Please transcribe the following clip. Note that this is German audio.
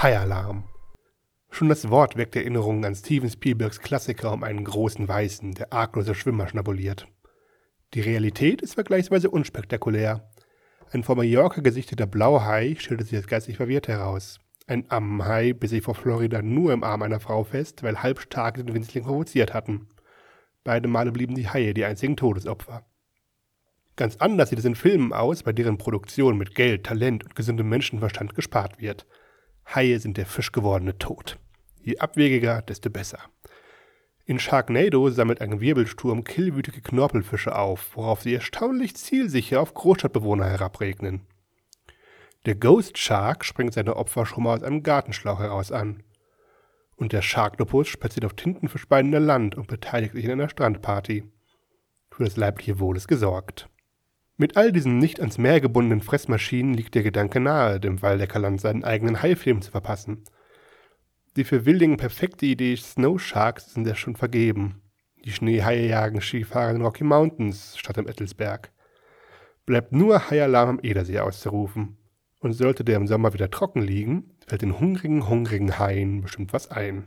High-Alarm. Schon das Wort weckt Erinnerungen an Steven Spielbergs Klassiker um einen großen Weißen, der arglose Schwimmer schnabuliert. Die Realität ist vergleichsweise unspektakulär. Ein vor Mallorca gesichteter Blauhai stellte sich als geistig verwirrt heraus. Ein Ammenhai biss sich vor Florida nur im Arm einer Frau fest, weil Halbstarke den Winzling provoziert hatten. Beide Male blieben die Haie die einzigen Todesopfer. Ganz anders sieht es in Filmen aus, bei deren Produktion mit Geld, Talent und gesundem Menschenverstand gespart wird. Haie sind der fischgewordene Tod. Je abwegiger, desto besser. In Sharknado sammelt ein Wirbelsturm killwütige Knorpelfische auf, worauf sie erstaunlich zielsicher auf Großstadtbewohner herabregnen. Der Ghost Shark springt seine Opfer schon mal aus einem Gartenschlauch heraus an. Und der Sharktopus spaziert auf Tintenfischbeinen in Land und beteiligt sich in einer Strandparty. Für das leibliche Wohl ist gesorgt. Mit all diesen nicht ans Meer gebundenen Fressmaschinen liegt der Gedanke nahe, dem Waldecker-Land seinen eigenen Haifilm zu verpassen. Die für Wilding perfekte Idee Snow Sharks sind ja schon vergeben. Die Schneehaie jagen Skifahrer in den Rocky Mountains statt im Ettelsberg. Bleibt nur Haialarm am Edersee auszurufen. Und sollte der im Sommer wieder trocken liegen, fällt den hungrigen, hungrigen Haien bestimmt was ein.